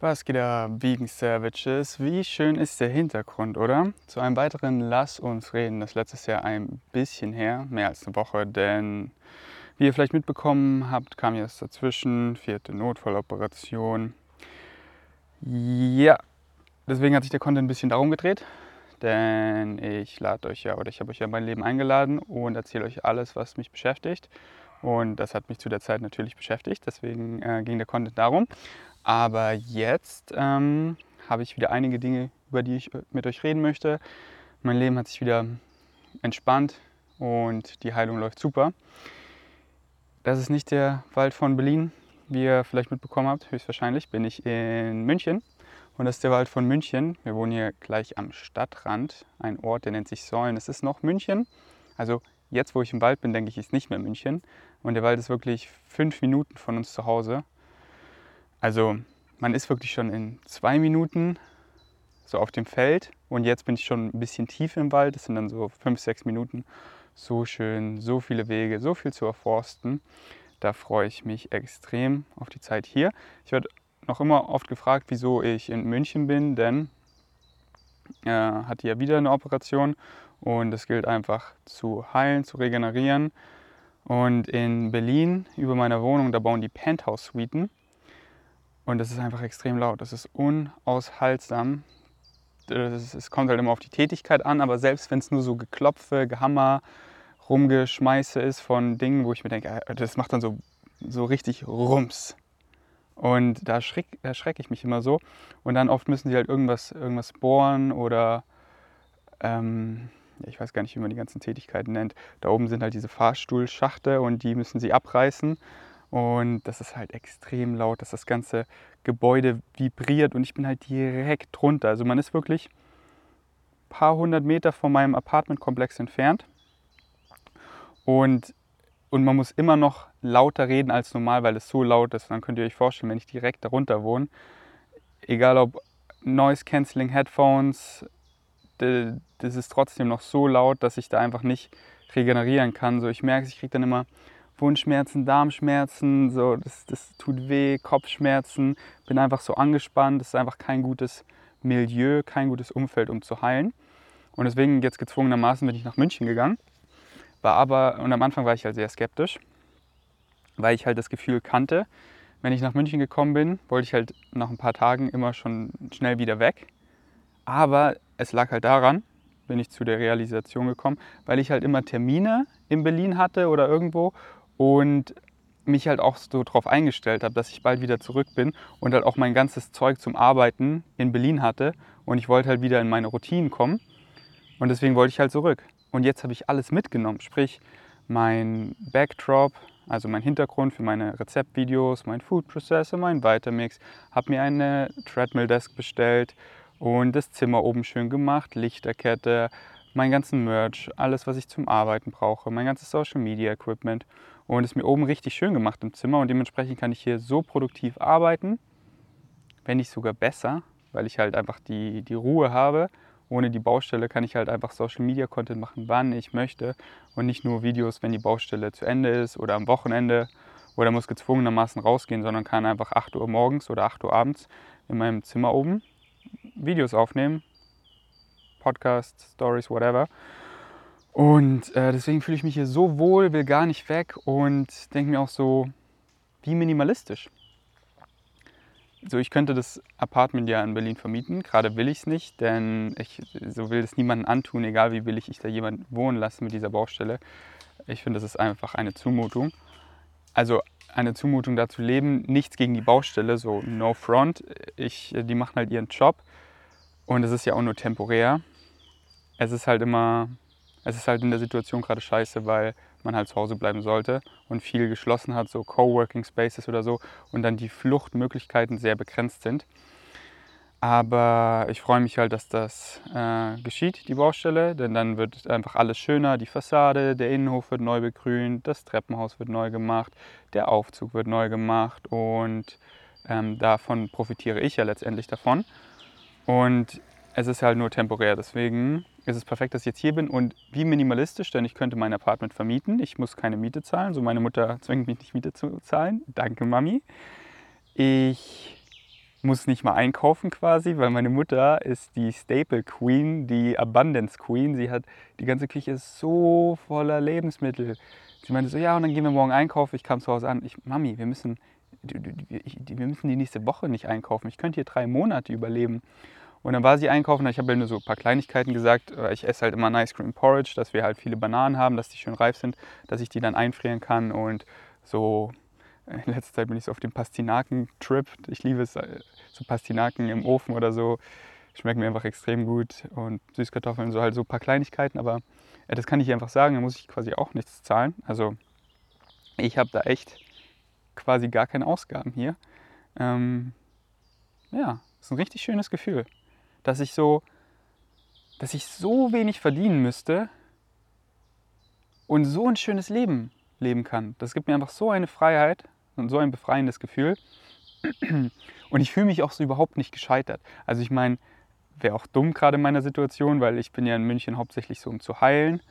Was geht ab, Vegan Savages? Wie schön ist der Hintergrund, oder? Zu einem weiteren Lass uns reden. Das letztes Jahr ein bisschen her, mehr als eine Woche, denn wie ihr vielleicht mitbekommen habt, kam jetzt dazwischen, vierte Notfalloperation. Ja, deswegen hat sich der Content ein bisschen darum gedreht, denn ich lade euch ja, oder ich habe euch ja mein Leben eingeladen und erzähle euch alles, was mich beschäftigt. Und das hat mich zu der Zeit natürlich beschäftigt, deswegen äh, ging der Content darum. Aber jetzt ähm, habe ich wieder einige Dinge, über die ich mit euch reden möchte. Mein Leben hat sich wieder entspannt und die Heilung läuft super. Das ist nicht der Wald von Berlin, wie ihr vielleicht mitbekommen habt. Höchstwahrscheinlich bin ich in München. Und das ist der Wald von München. Wir wohnen hier gleich am Stadtrand. Ein Ort, der nennt sich Säulen. Es ist noch München. Also jetzt, wo ich im Wald bin, denke ich, ist nicht mehr München. Und der Wald ist wirklich fünf Minuten von uns zu Hause. Also man ist wirklich schon in zwei Minuten so auf dem Feld und jetzt bin ich schon ein bisschen tief im Wald. Das sind dann so fünf, sechs Minuten. So schön, so viele Wege, so viel zu erforsten. Da freue ich mich extrem auf die Zeit hier. Ich werde noch immer oft gefragt, wieso ich in München bin, denn äh, hatte ja wieder eine Operation und es gilt einfach zu heilen, zu regenerieren. Und in Berlin über meiner Wohnung, da bauen die Penthouse-Suiten. Und das ist einfach extrem laut. Das ist unaushaltsam. Es kommt halt immer auf die Tätigkeit an, aber selbst wenn es nur so Geklopfe, Gehammer, Rumgeschmeiße ist von Dingen, wo ich mir denke, äh, das macht dann so, so richtig Rums. Und da erschrecke erschreck ich mich immer so. Und dann oft müssen sie halt irgendwas, irgendwas bohren oder ähm, ich weiß gar nicht, wie man die ganzen Tätigkeiten nennt. Da oben sind halt diese Fahrstuhlschachte und die müssen sie abreißen. Und das ist halt extrem laut, dass das ganze Gebäude vibriert und ich bin halt direkt drunter. Also man ist wirklich ein paar hundert Meter von meinem Apartmentkomplex entfernt. Und, und man muss immer noch lauter reden als normal, weil es so laut ist. Und dann könnt ihr euch vorstellen, wenn ich direkt darunter wohne, egal ob Noise Cancelling Headphones, das ist trotzdem noch so laut, dass ich da einfach nicht regenerieren kann. So, ich merke, ich kriege dann immer Wundschmerzen, Darmschmerzen, so, das, das tut weh, Kopfschmerzen, bin einfach so angespannt. Das ist einfach kein gutes Milieu, kein gutes Umfeld, um zu heilen. Und deswegen jetzt gezwungenermaßen bin ich nach München gegangen. War aber, und am Anfang war ich halt sehr skeptisch, weil ich halt das Gefühl kannte, wenn ich nach München gekommen bin, wollte ich halt nach ein paar Tagen immer schon schnell wieder weg. Aber es lag halt daran, bin ich zu der Realisation gekommen, weil ich halt immer Termine in Berlin hatte oder irgendwo und mich halt auch so darauf eingestellt habe, dass ich bald wieder zurück bin und halt auch mein ganzes Zeug zum Arbeiten in Berlin hatte und ich wollte halt wieder in meine Routinen kommen und deswegen wollte ich halt zurück. Und jetzt habe ich alles mitgenommen, sprich mein Backdrop, also mein Hintergrund für meine Rezeptvideos, mein Food Processor, mein Vitamix, habe mir eine Treadmill Desk bestellt und das Zimmer oben schön gemacht, Lichterkette, mein ganzen Merch, alles was ich zum Arbeiten brauche, mein ganzes Social Media Equipment und es mir oben richtig schön gemacht im Zimmer und dementsprechend kann ich hier so produktiv arbeiten, wenn nicht sogar besser, weil ich halt einfach die, die Ruhe habe. Ohne die Baustelle kann ich halt einfach Social Media Content machen, wann ich möchte und nicht nur Videos, wenn die Baustelle zu Ende ist oder am Wochenende oder muss gezwungenermaßen rausgehen, sondern kann einfach 8 Uhr morgens oder 8 Uhr abends in meinem Zimmer oben Videos aufnehmen. Podcasts, Stories, whatever. Und äh, deswegen fühle ich mich hier so wohl, will gar nicht weg und denke mir auch so, wie minimalistisch. So, ich könnte das Apartment ja in Berlin vermieten. Gerade will ich es nicht, denn ich so will es niemandem antun, egal wie will ich da jemanden wohnen lassen mit dieser Baustelle. Ich finde, das ist einfach eine Zumutung. Also eine Zumutung da zu leben, nichts gegen die Baustelle, so no front. Ich, die machen halt ihren Job und es ist ja auch nur temporär. Es ist halt immer es ist halt in der Situation gerade scheiße, weil man halt zu Hause bleiben sollte und viel geschlossen hat, so Coworking Spaces oder so, und dann die Fluchtmöglichkeiten sehr begrenzt sind. Aber ich freue mich halt, dass das äh, geschieht, die Baustelle, denn dann wird einfach alles schöner. Die Fassade, der Innenhof wird neu begrünt, das Treppenhaus wird neu gemacht, der Aufzug wird neu gemacht und ähm, davon profitiere ich ja letztendlich davon. Und es ist halt nur temporär, deswegen ist es perfekt, dass ich jetzt hier bin und wie minimalistisch, denn ich könnte mein Apartment vermieten. Ich muss keine Miete zahlen, so meine Mutter zwingt mich nicht Miete zu zahlen. Danke, Mami. Ich muss nicht mal einkaufen quasi, weil meine Mutter ist die Staple Queen, die Abundance Queen. Sie hat, die ganze Küche ist so voller Lebensmittel. Sie meinte so, ja, und dann gehen wir morgen einkaufen. Ich kam zu Hause an. Ich, Mami, wir müssen, wir müssen die nächste Woche nicht einkaufen. Ich könnte hier drei Monate überleben. Und dann war sie einkaufen, ich habe ihr nur so ein paar Kleinigkeiten gesagt. Ich esse halt immer ein Ice Cream Porridge, dass wir halt viele Bananen haben, dass die schön reif sind, dass ich die dann einfrieren kann und so in letzter Zeit bin ich so auf dem Pastinaken-Trip. Ich liebe es, äh, so Pastinaken im Ofen oder so. Schmecken mir einfach extrem gut. Und Süßkartoffeln, so halt so ein paar Kleinigkeiten. Aber das kann ich einfach sagen, da muss ich quasi auch nichts zahlen. Also ich habe da echt quasi gar keine Ausgaben hier. Ähm, ja, ist ein richtig schönes Gefühl, dass ich so, dass ich so wenig verdienen müsste und so ein schönes Leben leben kann. Das gibt mir einfach so eine Freiheit und so ein befreiendes Gefühl. Und ich fühle mich auch so überhaupt nicht gescheitert. Also ich meine, wäre auch dumm gerade in meiner Situation, weil ich bin ja in München hauptsächlich so, um zu heilen,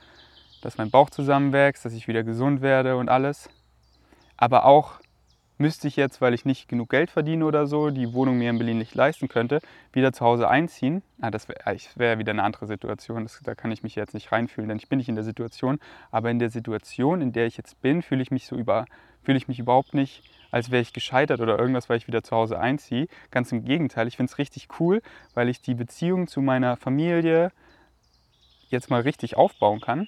dass mein Bauch zusammenwächst, dass ich wieder gesund werde und alles. Aber auch müsste ich jetzt, weil ich nicht genug Geld verdiene oder so, die Wohnung mir in Berlin nicht leisten könnte, wieder zu Hause einziehen. Ah, das wäre wär wieder eine andere Situation. Das, da kann ich mich jetzt nicht reinfühlen, denn ich bin nicht in der Situation. Aber in der Situation, in der ich jetzt bin, fühle ich mich so über, fühle ich mich überhaupt nicht, als wäre ich gescheitert oder irgendwas, weil ich wieder zu Hause einziehe. Ganz im Gegenteil. Ich finde es richtig cool, weil ich die Beziehung zu meiner Familie jetzt mal richtig aufbauen kann,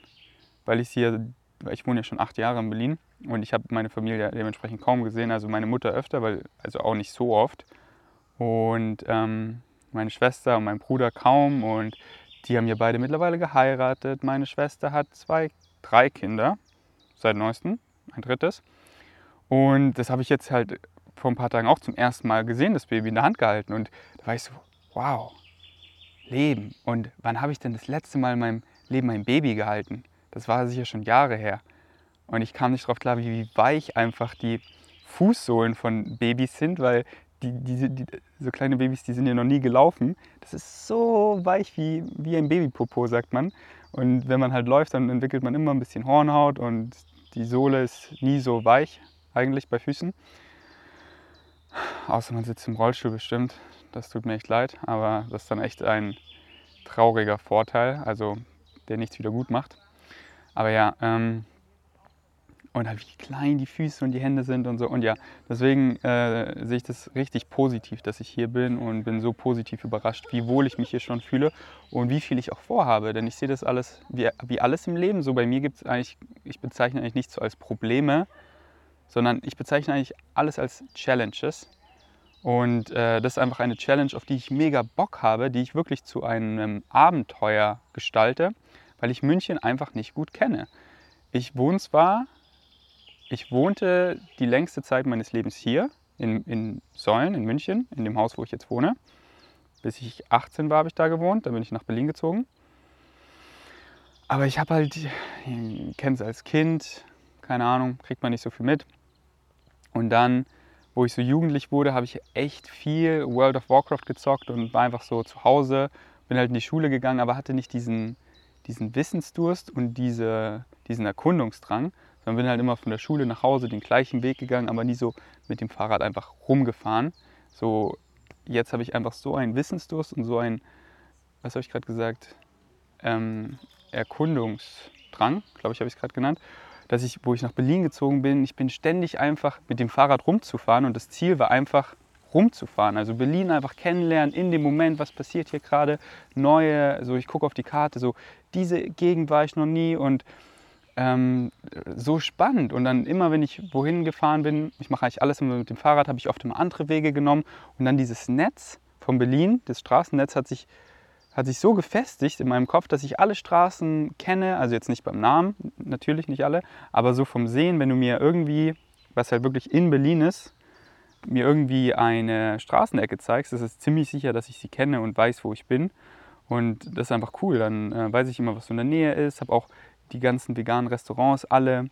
weil ich hier, ich wohne ja schon acht Jahre in Berlin und ich habe meine Familie dementsprechend kaum gesehen, also meine Mutter öfter, weil, also auch nicht so oft. Und ähm, meine Schwester und mein Bruder kaum. Und die haben ja beide mittlerweile geheiratet. Meine Schwester hat zwei, drei Kinder seit neuestem, ein drittes. Und das habe ich jetzt halt vor ein paar Tagen auch zum ersten Mal gesehen, das Baby in der Hand gehalten. Und da war ich so, wow, Leben. Und wann habe ich denn das letzte Mal in meinem Leben ein Baby gehalten? Das war sicher schon Jahre her. Und ich kam nicht darauf klar, wie weich einfach die Fußsohlen von Babys sind, weil die, die, die, so kleine Babys, die sind ja noch nie gelaufen. Das ist so weich wie, wie ein Babypopo, sagt man. Und wenn man halt läuft, dann entwickelt man immer ein bisschen Hornhaut und die Sohle ist nie so weich, eigentlich bei Füßen. Außer man sitzt im Rollstuhl bestimmt. Das tut mir echt leid, aber das ist dann echt ein trauriger Vorteil, also der nichts wieder gut macht. Aber ja, ähm, und halt wie klein die Füße und die Hände sind und so. Und ja, deswegen äh, sehe ich das richtig positiv, dass ich hier bin und bin so positiv überrascht, wie wohl ich mich hier schon fühle und wie viel ich auch vorhabe. Denn ich sehe das alles, wie, wie alles im Leben, so bei mir gibt es eigentlich, ich bezeichne eigentlich nichts so als Probleme, sondern ich bezeichne eigentlich alles als Challenges. Und äh, das ist einfach eine Challenge, auf die ich mega Bock habe, die ich wirklich zu einem Abenteuer gestalte, weil ich München einfach nicht gut kenne. Ich wohne zwar ich wohnte die längste Zeit meines Lebens hier in, in Säulen in München, in dem Haus, wo ich jetzt wohne. Bis ich 18 war, habe ich da gewohnt. Dann bin ich nach Berlin gezogen. Aber ich habe halt, kenne es als Kind, keine Ahnung, kriegt man nicht so viel mit. Und dann, wo ich so jugendlich wurde, habe ich echt viel World of Warcraft gezockt und war einfach so zu Hause. Bin halt in die Schule gegangen, aber hatte nicht diesen, diesen Wissensdurst und diese, diesen Erkundungsdrang. Dann bin halt immer von der Schule nach Hause den gleichen Weg gegangen, aber nie so mit dem Fahrrad einfach rumgefahren. So, jetzt habe ich einfach so einen Wissensdurst und so einen, was habe ich gerade gesagt, ähm, Erkundungsdrang, glaube ich, habe ich es gerade genannt, dass ich, wo ich nach Berlin gezogen bin, ich bin ständig einfach mit dem Fahrrad rumzufahren und das Ziel war einfach rumzufahren. Also Berlin einfach kennenlernen in dem Moment, was passiert hier gerade, neue, so ich gucke auf die Karte, so diese Gegend war ich noch nie und ähm, so spannend. Und dann immer, wenn ich wohin gefahren bin, ich mache eigentlich alles immer mit dem Fahrrad, habe ich oft immer andere Wege genommen. Und dann dieses Netz von Berlin, das Straßennetz hat sich, hat sich so gefestigt in meinem Kopf, dass ich alle Straßen kenne. Also jetzt nicht beim Namen, natürlich nicht alle, aber so vom Sehen, wenn du mir irgendwie, was halt wirklich in Berlin ist, mir irgendwie eine Straßenecke zeigst, ist es ziemlich sicher, dass ich sie kenne und weiß, wo ich bin. Und das ist einfach cool. Dann äh, weiß ich immer, was so in der Nähe ist. Habe auch die ganzen veganen Restaurants alle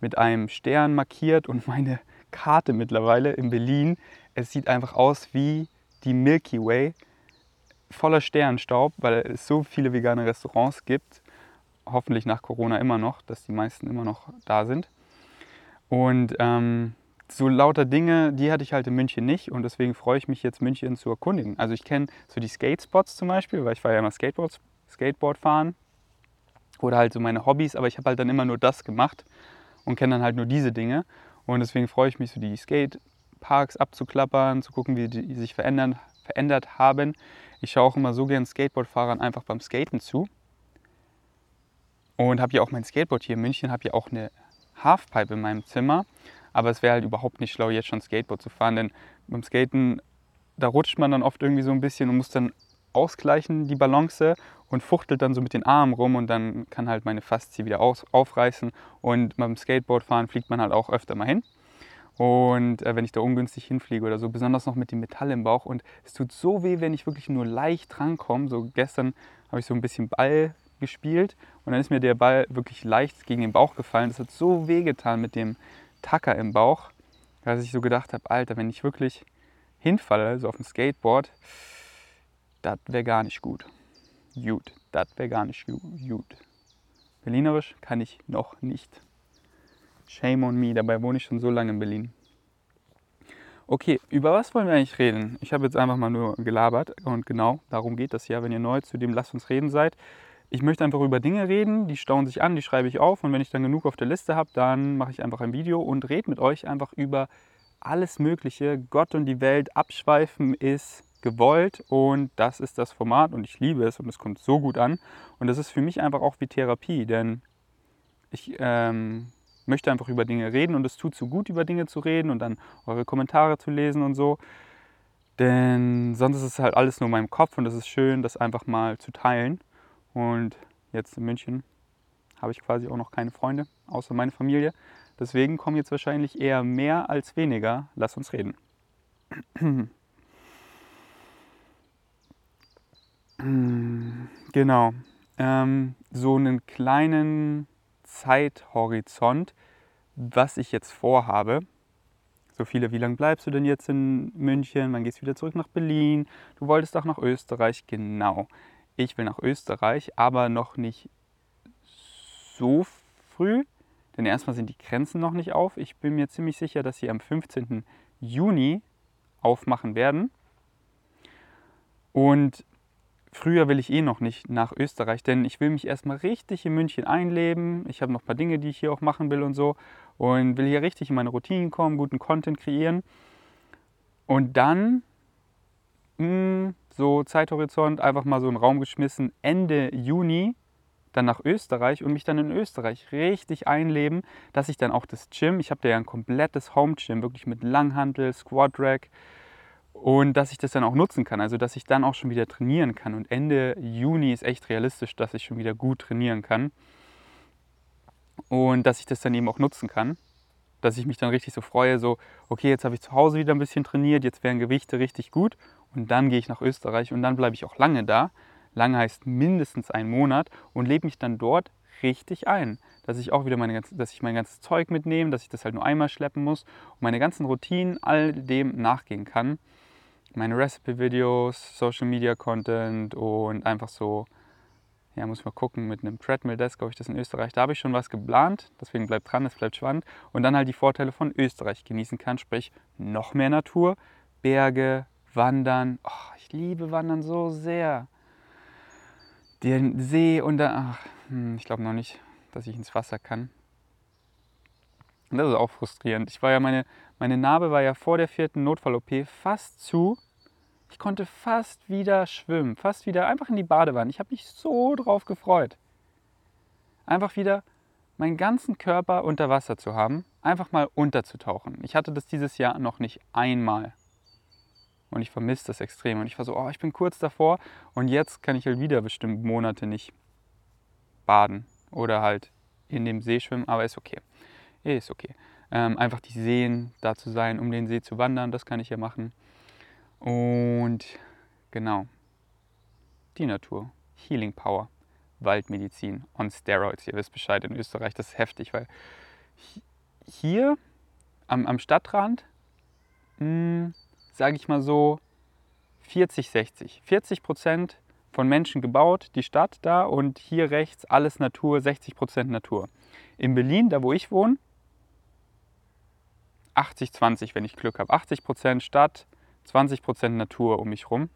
mit einem Stern markiert und meine Karte mittlerweile in Berlin, es sieht einfach aus wie die Milky Way voller Sternstaub, weil es so viele vegane Restaurants gibt. Hoffentlich nach Corona immer noch, dass die meisten immer noch da sind. Und ähm, so lauter Dinge, die hatte ich halt in München nicht und deswegen freue ich mich jetzt, München zu erkundigen. Also ich kenne so die Skate-Spots zum Beispiel, weil ich war ja immer Skateboard, Skateboard fahren oder halt so meine Hobbys, aber ich habe halt dann immer nur das gemacht und kenne dann halt nur diese Dinge und deswegen freue ich mich so die Skateparks abzuklappern, zu gucken, wie die sich verändern, verändert haben. Ich schaue auch immer so gern Skateboardfahrern einfach beim Skaten zu und habe ja auch mein Skateboard hier in München, habe ja auch eine Halfpipe in meinem Zimmer aber es wäre halt überhaupt nicht schlau, jetzt schon Skateboard zu fahren, denn beim Skaten, da rutscht man dann oft irgendwie so ein bisschen und muss dann ausgleichen, die Balance und fuchtelt dann so mit den Armen rum und dann kann halt meine Faszie wieder aus, aufreißen und beim Skateboardfahren fliegt man halt auch öfter mal hin. Und äh, wenn ich da ungünstig hinfliege oder so, besonders noch mit dem Metall im Bauch. Und es tut so weh, wenn ich wirklich nur leicht rankomme. So gestern habe ich so ein bisschen Ball gespielt und dann ist mir der Ball wirklich leicht gegen den Bauch gefallen. Das hat so weh getan mit dem Tacker im Bauch, dass ich so gedacht habe, Alter, wenn ich wirklich hinfalle, so auf dem Skateboard, das wäre gar nicht gut. Gut, das wäre gar nicht gut. Berlinerisch kann ich noch nicht. Shame on me, dabei wohne ich schon so lange in Berlin. Okay, über was wollen wir eigentlich reden? Ich habe jetzt einfach mal nur gelabert und genau darum geht das ja, wenn ihr neu zu dem Lasst uns reden seid ich möchte einfach über Dinge reden, die stauen sich an, die schreibe ich auf und wenn ich dann genug auf der Liste habe, dann mache ich einfach ein Video und rede mit euch einfach über alles Mögliche. Gott und die Welt abschweifen ist gewollt und das ist das Format und ich liebe es und es kommt so gut an und das ist für mich einfach auch wie Therapie, denn ich ähm, möchte einfach über Dinge reden und es tut so gut, über Dinge zu reden und dann eure Kommentare zu lesen und so. Denn sonst ist es halt alles nur in meinem Kopf und es ist schön, das einfach mal zu teilen. Und jetzt in München habe ich quasi auch noch keine Freunde, außer meine Familie. Deswegen kommen jetzt wahrscheinlich eher mehr als weniger. Lass uns reden. Genau. Ähm, so einen kleinen Zeithorizont, was ich jetzt vorhabe. So viele, wie lange bleibst du denn jetzt in München? Wann gehst du wieder zurück nach Berlin? Du wolltest doch nach Österreich. Genau ich will nach Österreich, aber noch nicht so früh, denn erstmal sind die Grenzen noch nicht auf. Ich bin mir ziemlich sicher, dass sie am 15. Juni aufmachen werden. Und früher will ich eh noch nicht nach Österreich, denn ich will mich erstmal richtig in München einleben. Ich habe noch ein paar Dinge, die ich hier auch machen will und so. Und will hier richtig in meine Routinen kommen, guten Content kreieren. Und dann mh, hm, so Zeithorizont einfach mal so in den Raum geschmissen, Ende Juni dann nach Österreich und mich dann in Österreich richtig einleben, dass ich dann auch das Gym, ich habe da ja ein komplettes Home Gym, wirklich mit Langhantel, Squat Rack und dass ich das dann auch nutzen kann, also dass ich dann auch schon wieder trainieren kann und Ende Juni ist echt realistisch, dass ich schon wieder gut trainieren kann und dass ich das dann eben auch nutzen kann, dass ich mich dann richtig so freue, so okay, jetzt habe ich zu Hause wieder ein bisschen trainiert, jetzt wären Gewichte richtig gut und dann gehe ich nach Österreich und dann bleibe ich auch lange da. Lange heißt mindestens einen Monat und lebe mich dann dort richtig ein. Dass ich auch wieder meine, dass ich mein ganzes Zeug mitnehme, dass ich das halt nur einmal schleppen muss und meine ganzen Routinen all dem nachgehen kann. Meine Recipe-Videos, Social Media Content und einfach so, ja, muss ich mal gucken, mit einem Treadmill Desk, ob ich das in Österreich, da habe ich schon was geplant, deswegen bleibt dran, es bleibt spannend. Und dann halt die Vorteile von Österreich genießen kann, sprich noch mehr Natur, Berge, Wandern. Oh, ich liebe Wandern so sehr. Den See und dann, ach, hm, ich glaube noch nicht, dass ich ins Wasser kann. Und das ist auch frustrierend. Ich war ja meine, meine Narbe war ja vor der vierten Notfall-OP fast zu. Ich konnte fast wieder schwimmen, fast wieder einfach in die Badewanne. Ich habe mich so drauf gefreut. Einfach wieder meinen ganzen Körper unter Wasser zu haben, einfach mal unterzutauchen. Ich hatte das dieses Jahr noch nicht einmal. Und ich vermisse das extrem. Und ich war so, oh, ich bin kurz davor und jetzt kann ich halt wieder bestimmt Monate nicht baden oder halt in dem See schwimmen, aber ist okay. Ist okay. Ähm, einfach die Seen da zu sein, um den See zu wandern, das kann ich ja machen. Und genau, die Natur, Healing Power, Waldmedizin on Steroids. Ihr wisst Bescheid, in Österreich das ist heftig, weil hier am, am Stadtrand mh, hm, sage ich mal so, 40, 60. 40 Prozent von Menschen gebaut, die Stadt da und hier rechts alles Natur, 60 Prozent Natur. In Berlin, da wo ich wohne, 80-20, wenn ich Glück habe. 80% Stadt, 20% Natur um mich rum.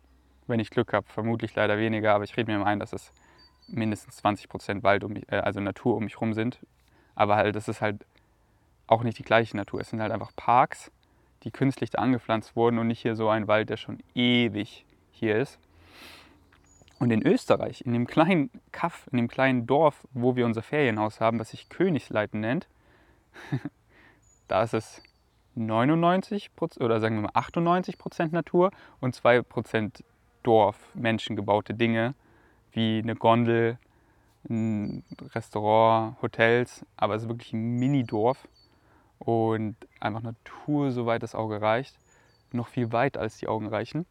Wenn ich Glück habe, vermutlich leider weniger, aber ich rede mir mal ein, dass es mindestens 20% Wald um mich, äh, also Natur um mich rum sind. Aber halt, das ist halt auch nicht die gleiche Natur. Es sind halt einfach Parks, die künstlich da angepflanzt wurden und nicht hier so ein Wald, der schon ewig hier ist. Und in Österreich, in dem kleinen Kaff, in dem kleinen Dorf, wo wir unser Ferienhaus haben, was sich Königsleiten nennt, da ist es 99% oder sagen wir mal 98 Prozent Natur und 2 Prozent Dorf, menschengebaute Dinge wie eine Gondel, ein Restaurant, Hotels, aber es ist wirklich ein Mini-Dorf und einfach Natur, soweit das Auge reicht, noch viel weiter als die Augen reichen.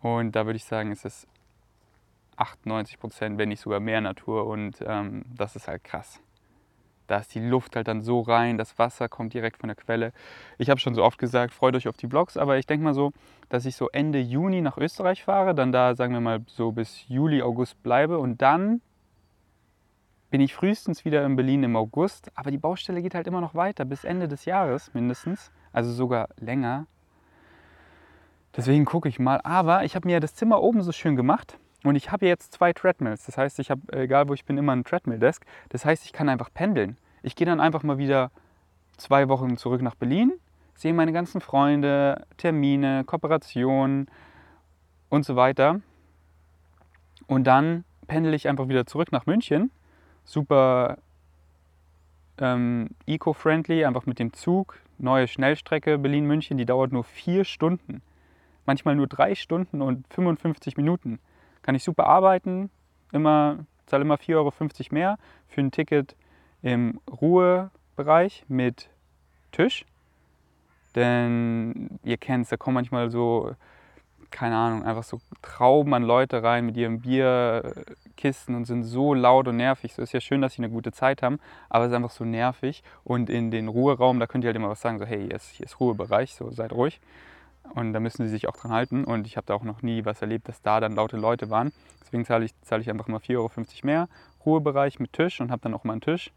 Und da würde ich sagen, ist es 98 Prozent, wenn nicht sogar mehr Natur und ähm, das ist halt krass. Da ist die Luft halt dann so rein, das Wasser kommt direkt von der Quelle. Ich habe schon so oft gesagt, freut euch auf die Vlogs, aber ich denke mal so, dass ich so Ende Juni nach Österreich fahre, dann da, sagen wir mal, so bis Juli, August bleibe und dann bin ich frühestens wieder in Berlin im August, aber die Baustelle geht halt immer noch weiter, bis Ende des Jahres mindestens, also sogar länger. Deswegen gucke ich mal. Aber ich habe mir das Zimmer oben so schön gemacht und ich habe jetzt zwei Treadmills. Das heißt, ich habe, egal wo ich bin, immer ein Treadmill-Desk. Das heißt, ich kann einfach pendeln. Ich gehe dann einfach mal wieder zwei Wochen zurück nach Berlin, sehe meine ganzen Freunde, Termine, Kooperationen und so weiter. Und dann pendel ich einfach wieder zurück nach München. Super ähm, eco-friendly, einfach mit dem Zug. Neue Schnellstrecke Berlin-München, die dauert nur vier Stunden. Manchmal nur drei Stunden und 55 Minuten kann ich super arbeiten, immer, zahle immer 4,50 Euro mehr für ein Ticket im Ruhebereich mit Tisch. Denn ihr kennt es, da kommen manchmal so, keine Ahnung, einfach so Trauben an Leute rein mit ihren Bierkisten und sind so laut und nervig. So ist ja schön, dass sie eine gute Zeit haben, aber es ist einfach so nervig. Und in den Ruheraum, da könnt ihr halt immer was sagen, so hey, hier ist, hier ist Ruhebereich, so seid ruhig. Und da müssen sie sich auch dran halten. Und ich habe da auch noch nie was erlebt, dass da dann laute Leute waren. Deswegen zahle ich, zahle ich einfach mal 4,50 Euro mehr. Ruhebereich mit Tisch und habe dann auch mal einen Tisch.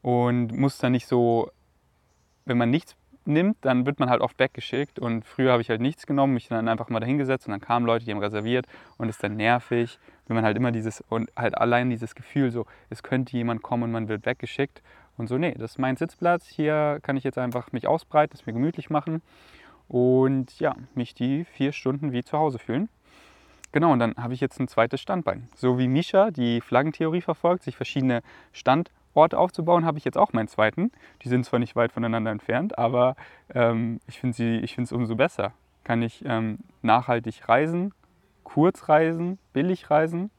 Und muss dann nicht so, wenn man nichts nimmt, dann wird man halt oft weggeschickt. Und früher habe ich halt nichts genommen, mich dann einfach mal dahingesetzt und dann kamen Leute, die haben reserviert und ist dann nervig, wenn man halt immer dieses und halt allein dieses Gefühl so, es könnte jemand kommen und man wird weggeschickt. Und so, nee, das ist mein Sitzplatz. Hier kann ich jetzt einfach mich ausbreiten, es mir gemütlich machen und ja, mich die vier Stunden wie zu Hause fühlen. Genau, und dann habe ich jetzt ein zweites Standbein. So wie Misha die Flaggentheorie verfolgt, sich verschiedene Standorte aufzubauen, habe ich jetzt auch meinen zweiten. Die sind zwar nicht weit voneinander entfernt, aber ähm, ich finde es umso besser. Kann ich ähm, nachhaltig reisen, kurz reisen, billig reisen,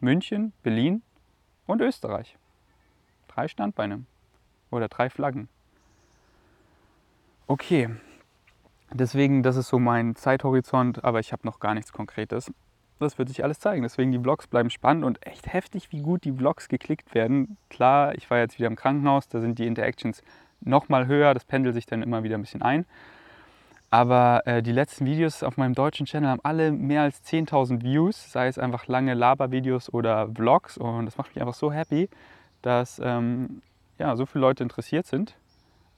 München, Berlin und Österreich. Drei Standbeine oder drei Flaggen. Okay, Deswegen, das ist so mein Zeithorizont, aber ich habe noch gar nichts Konkretes. Das wird sich alles zeigen. Deswegen, die Vlogs bleiben spannend und echt heftig, wie gut die Vlogs geklickt werden. Klar, ich war jetzt wieder im Krankenhaus, da sind die Interactions noch mal höher, das pendelt sich dann immer wieder ein bisschen ein. Aber äh, die letzten Videos auf meinem deutschen Channel haben alle mehr als 10.000 Views, sei es einfach lange Labervideos oder Vlogs. Und das macht mich einfach so happy, dass ähm, ja, so viele Leute interessiert sind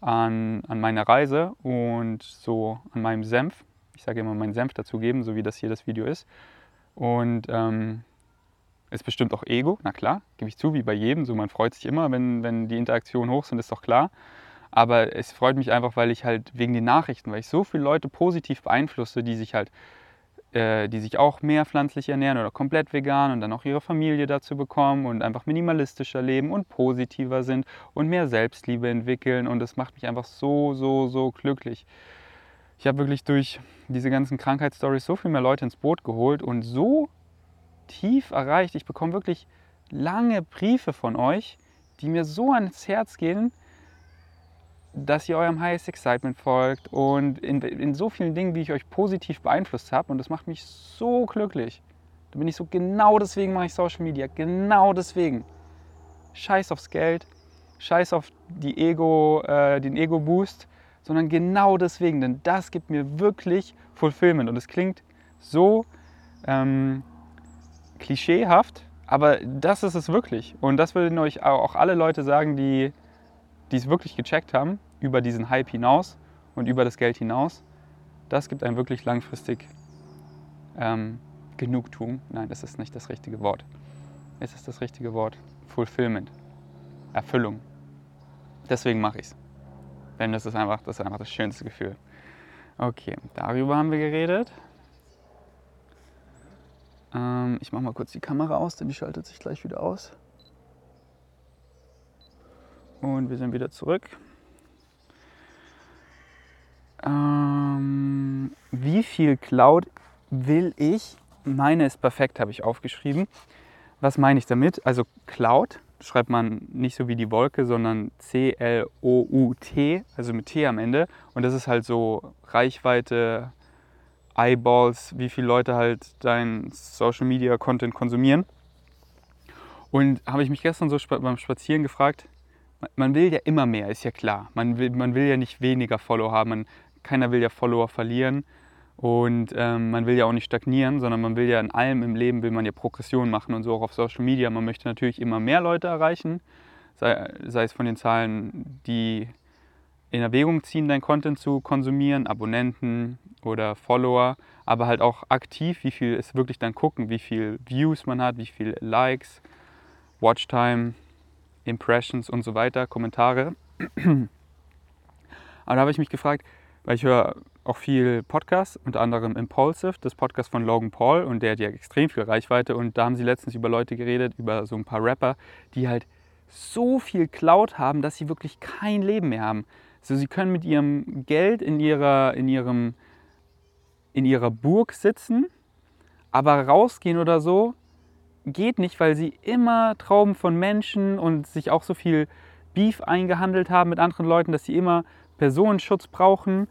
an, an meiner Reise und so an meinem Senf. Ich sage immer meinen Senf dazugeben, so wie das hier das Video ist. Und ähm, ist bestimmt auch Ego, na klar, gebe ich zu, wie bei jedem. So, man freut sich immer, wenn, wenn die Interaktionen hoch sind, ist doch klar. Aber es freut mich einfach, weil ich halt wegen den Nachrichten, weil ich so viele Leute positiv beeinflusse, die sich halt äh, die sich auch mehr pflanzlich ernähren oder komplett vegan und dann auch ihre Familie dazu bekommen und einfach minimalistischer leben und positiver sind und mehr Selbstliebe entwickeln. Und das macht mich einfach so, so, so glücklich. Ich habe wirklich durch diese ganzen Krankheitsstories so viel mehr Leute ins Boot geholt und so tief erreicht. Ich bekomme wirklich lange Briefe von euch, die mir so ans Herz gehen, dass ihr eurem Highest Excitement folgt und in, in so vielen Dingen, wie ich euch positiv beeinflusst habe. Und das macht mich so glücklich. Da bin ich so, genau deswegen mache ich Social Media. Genau deswegen. Scheiß aufs Geld, scheiß auf die Ego, äh, den Ego-Boost, sondern genau deswegen. Denn das gibt mir wirklich Fulfillment. Und es klingt so ähm, klischeehaft, aber das ist es wirklich. Und das würden euch auch alle Leute sagen, die es wirklich gecheckt haben über diesen Hype hinaus und über das Geld hinaus, das gibt einem wirklich langfristig ähm, Genugtuung. Nein, das ist nicht das richtige Wort. Es ist das richtige Wort. Fulfillment. Erfüllung. Deswegen mache ich es. Denn das ist einfach das, ist einfach das schönste Gefühl. Okay, darüber haben wir geredet. Ähm, ich mache mal kurz die Kamera aus, denn die schaltet sich gleich wieder aus. Und wir sind wieder zurück. Ähm, wie viel Cloud will ich? Meine ist perfekt, habe ich aufgeschrieben. Was meine ich damit? Also Cloud schreibt man nicht so wie die Wolke, sondern C-L-O-U-T, also mit T am Ende. Und das ist halt so Reichweite, Eyeballs, wie viele Leute halt dein Social Media Content konsumieren. Und habe ich mich gestern so beim Spazieren gefragt, man will ja immer mehr, ist ja klar. Man will, man will ja nicht weniger Follower haben, man, keiner will ja Follower verlieren. Und ähm, man will ja auch nicht stagnieren, sondern man will ja in allem im Leben will man ja Progression machen und so auch auf Social Media. Man möchte natürlich immer mehr Leute erreichen, sei, sei es von den Zahlen, die in Erwägung ziehen, dein Content zu konsumieren, Abonnenten oder Follower, aber halt auch aktiv, wie viel ist wirklich dann gucken, wie viel Views man hat, wie viel Likes, Watchtime, Impressions und so weiter, Kommentare. Aber da habe ich mich gefragt, weil ich höre auch viel Podcasts, unter anderem Impulsive, das Podcast von Logan Paul und der hat ja extrem viel Reichweite und da haben sie letztens über Leute geredet, über so ein paar Rapper, die halt so viel Cloud haben, dass sie wirklich kein Leben mehr haben. Also sie können mit ihrem Geld in ihrer, in ihrem, in ihrer Burg sitzen, aber rausgehen oder so geht nicht, weil sie immer Trauben von Menschen und sich auch so viel Beef eingehandelt haben mit anderen Leuten, dass sie immer Personenschutz brauchen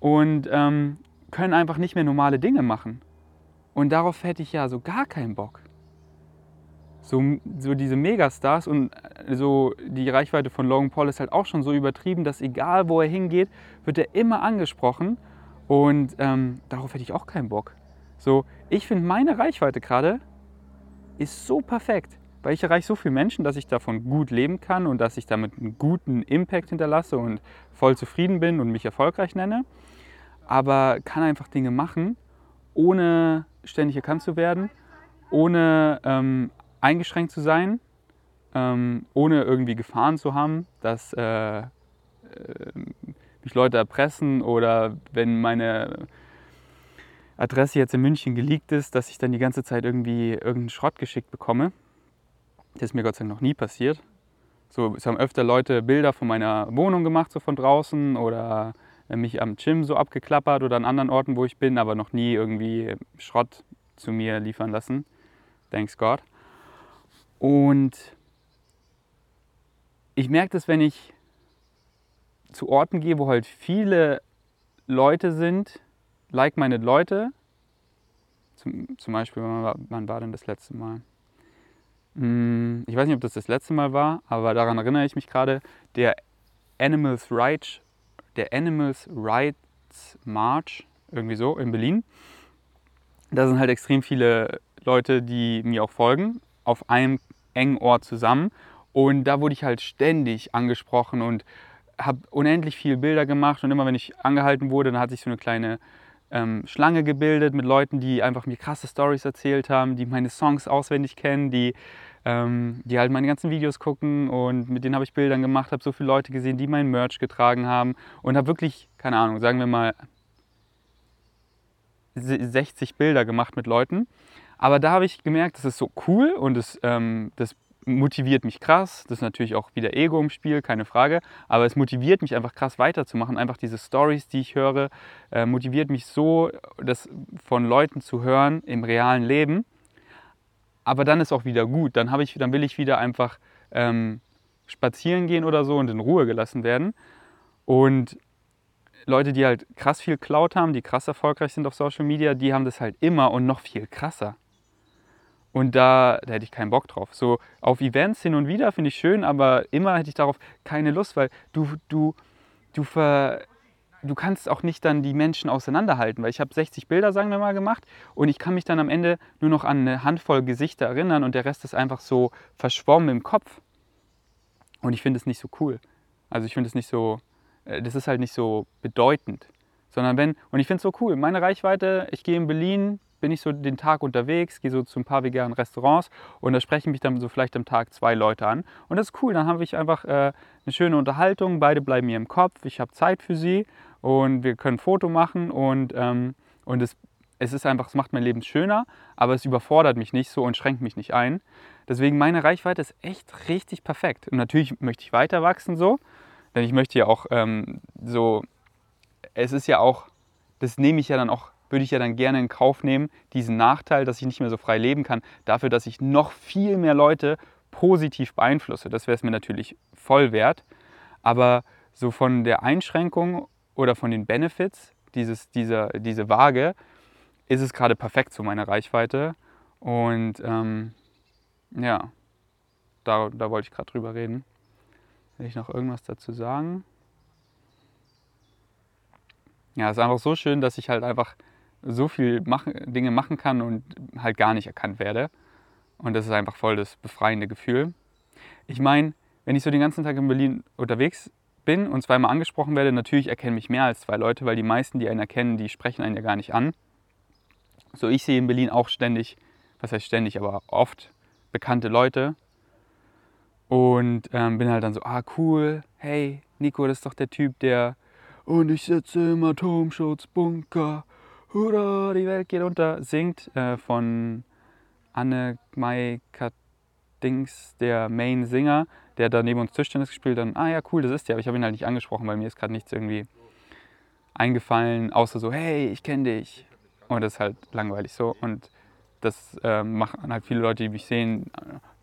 und ähm, können einfach nicht mehr normale Dinge machen. Und darauf hätte ich ja so gar keinen Bock. So, so diese Megastars und äh, so die Reichweite von Logan Paul ist halt auch schon so übertrieben, dass egal wo er hingeht, wird er immer angesprochen. Und ähm, darauf hätte ich auch keinen Bock. So, ich finde meine Reichweite gerade ist so perfekt, weil ich erreiche so viele Menschen, dass ich davon gut leben kann und dass ich damit einen guten Impact hinterlasse und voll zufrieden bin und mich erfolgreich nenne aber kann einfach Dinge machen, ohne ständig erkannt zu werden, ohne ähm, eingeschränkt zu sein, ähm, ohne irgendwie Gefahren zu haben, dass äh, äh, mich Leute erpressen oder wenn meine Adresse jetzt in München geleakt ist, dass ich dann die ganze Zeit irgendwie irgendeinen Schrott geschickt bekomme. Das ist mir Gott sei Dank noch nie passiert. So, es haben öfter Leute Bilder von meiner Wohnung gemacht, so von draußen oder mich am Gym so abgeklappert oder an anderen Orten, wo ich bin, aber noch nie irgendwie Schrott zu mir liefern lassen. Thanks God. Und ich merke das, wenn ich zu Orten gehe, wo halt viele Leute sind, like-minded Leute. Zum, zum Beispiel, wann war, wann war denn das letzte Mal? Hm, ich weiß nicht, ob das das letzte Mal war, aber daran erinnere ich mich gerade. Der Animals Rights der Animals Rights March, irgendwie so, in Berlin. Da sind halt extrem viele Leute, die mir auch folgen, auf einem engen Ort zusammen. Und da wurde ich halt ständig angesprochen und habe unendlich viele Bilder gemacht. Und immer wenn ich angehalten wurde, dann hat sich so eine kleine ähm, Schlange gebildet mit Leuten, die einfach mir krasse Stories erzählt haben, die meine Songs auswendig kennen, die ähm, die halt meine ganzen Videos gucken und mit denen habe ich Bildern gemacht, habe so viele Leute gesehen, die mein Merch getragen haben und habe wirklich, keine Ahnung, sagen wir mal 60 Bilder gemacht mit Leuten. Aber da habe ich gemerkt, das ist so cool und das, ähm, das motiviert mich krass. Das ist natürlich auch wieder Ego im Spiel, keine Frage. Aber es motiviert mich einfach krass weiterzumachen. Einfach diese Stories, die ich höre, äh, motiviert mich so, das von Leuten zu hören im realen Leben aber dann ist auch wieder gut. Dann, ich, dann will ich wieder einfach ähm, spazieren gehen oder so und in Ruhe gelassen werden. Und Leute, die halt krass viel Cloud haben, die krass erfolgreich sind auf Social Media, die haben das halt immer und noch viel krasser. Und da, da hätte ich keinen Bock drauf. So auf Events hin und wieder finde ich schön, aber immer hätte ich darauf keine Lust, weil du, du, du ver, du kannst auch nicht dann die Menschen auseinanderhalten, weil ich habe 60 Bilder, sagen wir mal, gemacht und ich kann mich dann am Ende nur noch an eine Handvoll Gesichter erinnern und der Rest ist einfach so verschwommen im Kopf. Und ich finde es nicht so cool. Also ich finde es nicht so, äh, das ist halt nicht so bedeutend. Sondern wenn, und ich finde es so cool, meine Reichweite, ich gehe in Berlin, bin ich so den Tag unterwegs, gehe so zu ein paar veganen Restaurants und da sprechen mich dann so vielleicht am Tag zwei Leute an. Und das ist cool, dann habe ich einfach äh, eine schöne Unterhaltung, beide bleiben mir im Kopf, ich habe Zeit für sie und wir können Foto machen und, ähm, und es, es ist einfach, es macht mein Leben schöner, aber es überfordert mich nicht so und schränkt mich nicht ein. Deswegen meine Reichweite ist echt richtig perfekt. Und natürlich möchte ich weiter wachsen so, denn ich möchte ja auch ähm, so, es ist ja auch, das nehme ich ja dann auch würde ich ja dann gerne in Kauf nehmen, diesen Nachteil, dass ich nicht mehr so frei leben kann, dafür, dass ich noch viel mehr Leute positiv beeinflusse. Das wäre es mir natürlich voll wert. Aber so von der Einschränkung oder von den Benefits, dieses, dieser, diese Waage, ist es gerade perfekt zu meiner Reichweite. Und ähm, ja, da, da wollte ich gerade drüber reden. Will ich noch irgendwas dazu sagen? Ja, es ist einfach so schön, dass ich halt einfach so viel machen, Dinge machen kann und halt gar nicht erkannt werde. Und das ist einfach voll das befreiende Gefühl. Ich meine, wenn ich so den ganzen Tag in Berlin unterwegs bin und zweimal angesprochen werde, natürlich erkennen mich mehr als zwei Leute, weil die meisten, die einen erkennen, die sprechen einen ja gar nicht an. So, ich sehe in Berlin auch ständig, was heißt ständig, aber oft bekannte Leute und ähm, bin halt dann so, ah cool, hey, Nico, das ist doch der Typ, der und ich sitze im Atomschutzbunker Hurra, die Welt geht unter, singt äh, von Anne Mai Dings, der Main-Singer, der da neben uns Tischtennis gespielt hat. Ah ja, cool, das ist der, aber ich habe ihn halt nicht angesprochen, weil mir ist gerade nichts irgendwie eingefallen, außer so, hey, ich kenne dich. Und das ist halt langweilig so. Und das äh, machen halt viele Leute, die mich sehen,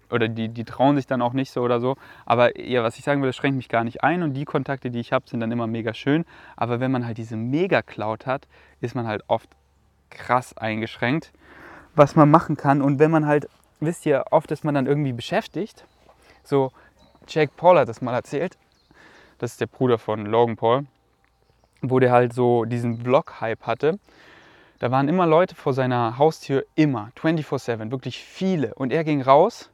oder die, die trauen sich dann auch nicht so oder so. Aber ja, was ich sagen will, das schränkt mich gar nicht ein und die Kontakte, die ich habe, sind dann immer mega schön. Aber wenn man halt diese Mega-Cloud hat, ist man halt oft krass eingeschränkt, was man machen kann. Und wenn man halt, wisst ihr, oft ist man dann irgendwie beschäftigt. So, Jake Paul hat das mal erzählt. Das ist der Bruder von Logan Paul, wo der halt so diesen Vlog-Hype hatte. Da waren immer Leute vor seiner Haustür, immer, 24-7, wirklich viele. Und er ging raus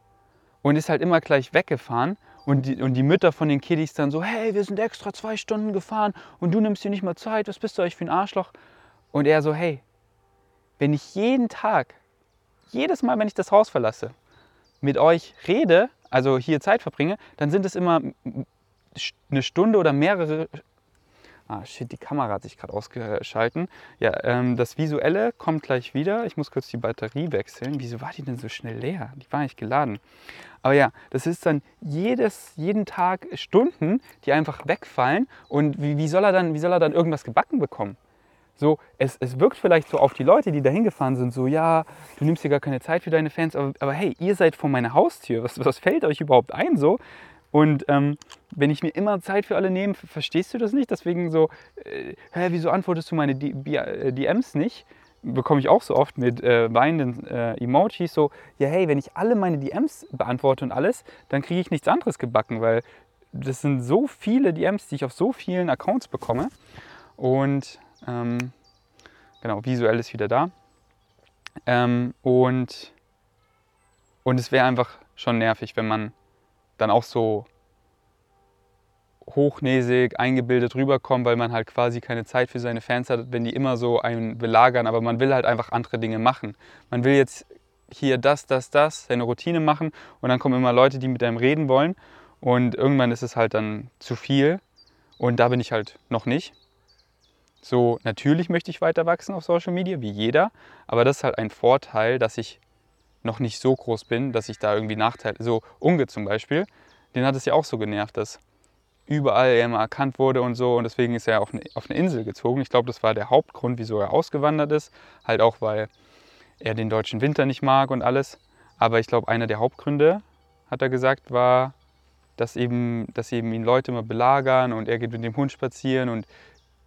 und ist halt immer gleich weggefahren. Und die, und die Mütter von den Kiddies dann so, hey, wir sind extra zwei Stunden gefahren und du nimmst dir nicht mal Zeit, was bist du euch für ein Arschloch? Und er so, hey, wenn ich jeden Tag, jedes Mal, wenn ich das Haus verlasse, mit euch rede, also hier Zeit verbringe, dann sind es immer eine Stunde oder mehrere Ah, shit, die Kamera hat sich gerade ausgeschalten. Ja, ähm, das Visuelle kommt gleich wieder. Ich muss kurz die Batterie wechseln. Wieso war die denn so schnell leer? Die war nicht geladen. Aber ja, das ist dann jedes, jeden Tag Stunden, die einfach wegfallen. Und wie, wie, soll, er dann, wie soll er dann irgendwas gebacken bekommen? So, es, es wirkt vielleicht so auf die Leute, die da hingefahren sind, so, ja, du nimmst dir gar keine Zeit für deine Fans, aber, aber hey, ihr seid vor meiner Haustür. Was, was fällt euch überhaupt ein so? Und ähm, wenn ich mir immer Zeit für alle nehme, verstehst du das nicht? Deswegen so, äh, hä, wieso antwortest du meine DMs äh, nicht? Bekomme ich auch so oft mit äh, weinenden äh, Emojis so, ja hey, wenn ich alle meine DMs beantworte und alles, dann kriege ich nichts anderes gebacken, weil das sind so viele DMs, die ich auf so vielen Accounts bekomme. Und ähm, genau, visuell ist wieder da. Ähm, und, und es wäre einfach schon nervig, wenn man dann auch so hochnäsig, eingebildet rüberkommen, weil man halt quasi keine Zeit für seine Fans hat, wenn die immer so einen belagern, aber man will halt einfach andere Dinge machen. Man will jetzt hier das, das, das, seine Routine machen und dann kommen immer Leute, die mit einem reden wollen und irgendwann ist es halt dann zu viel und da bin ich halt noch nicht. So, natürlich möchte ich weiter wachsen auf Social Media, wie jeder, aber das ist halt ein Vorteil, dass ich noch nicht so groß bin, dass ich da irgendwie Nachteile. So Unge zum Beispiel, den hat es ja auch so genervt, dass überall er immer erkannt wurde und so und deswegen ist er auf eine, auf eine Insel gezogen. Ich glaube, das war der Hauptgrund, wieso er ausgewandert ist. Halt auch, weil er den deutschen Winter nicht mag und alles. Aber ich glaube, einer der Hauptgründe, hat er gesagt, war, dass eben, dass eben ihn Leute immer belagern und er geht mit dem Hund spazieren und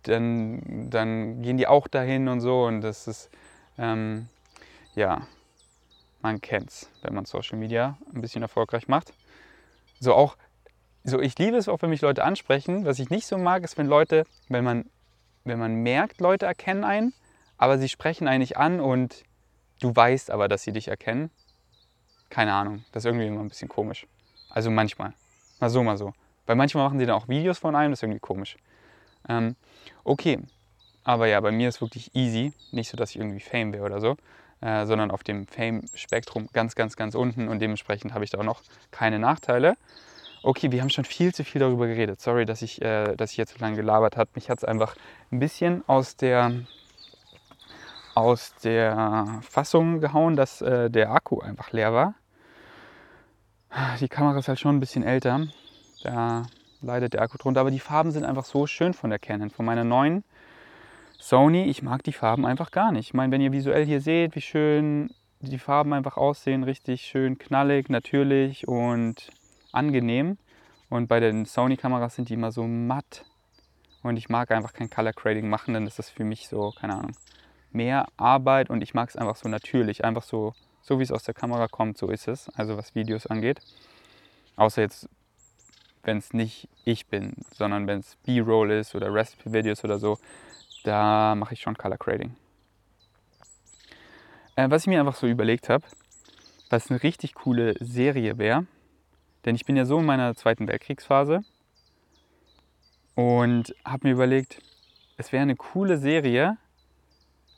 dann, dann gehen die auch dahin und so und das ist, ähm, ja, man kennt's, wenn man Social Media ein bisschen erfolgreich macht. So auch, so ich liebe es auch, wenn mich Leute ansprechen. Was ich nicht so mag, ist, wenn Leute, wenn man, wenn man merkt, Leute erkennen einen, aber sie sprechen einen nicht an und du weißt aber, dass sie dich erkennen. Keine Ahnung, das ist irgendwie immer ein bisschen komisch. Also manchmal. Mal so, mal so. Weil manchmal machen sie dann auch Videos von einem, das ist irgendwie komisch. Ähm, okay, aber ja, bei mir ist wirklich easy. Nicht so, dass ich irgendwie Fame wäre oder so, äh, sondern auf dem Fame-Spektrum ganz, ganz, ganz unten und dementsprechend habe ich da auch noch keine Nachteile. Okay, wir haben schon viel zu viel darüber geredet. Sorry, dass ich, äh, dass ich jetzt so lange gelabert habe. Mich hat es einfach ein bisschen aus der, aus der Fassung gehauen, dass äh, der Akku einfach leer war. Die Kamera ist halt schon ein bisschen älter. Da leidet der Akku drunter. Aber die Farben sind einfach so schön von der Canon. Von meiner neuen Sony. Ich mag die Farben einfach gar nicht. Ich meine, wenn ihr visuell hier seht, wie schön die Farben einfach aussehen. Richtig schön knallig, natürlich und angenehm. Und bei den Sony-Kameras sind die immer so matt. Und ich mag einfach kein Color Grading machen, denn das ist für mich so, keine Ahnung, mehr Arbeit und ich mag es einfach so natürlich. Einfach so, so wie es aus der Kamera kommt, so ist es. Also was Videos angeht. Außer jetzt, wenn es nicht ich bin, sondern wenn es B-Roll ist oder Recipe-Videos oder so, da mache ich schon Color Grading. Äh, was ich mir einfach so überlegt habe, was eine richtig coole Serie wäre, denn ich bin ja so in meiner zweiten Weltkriegsphase und habe mir überlegt, es wäre eine coole Serie,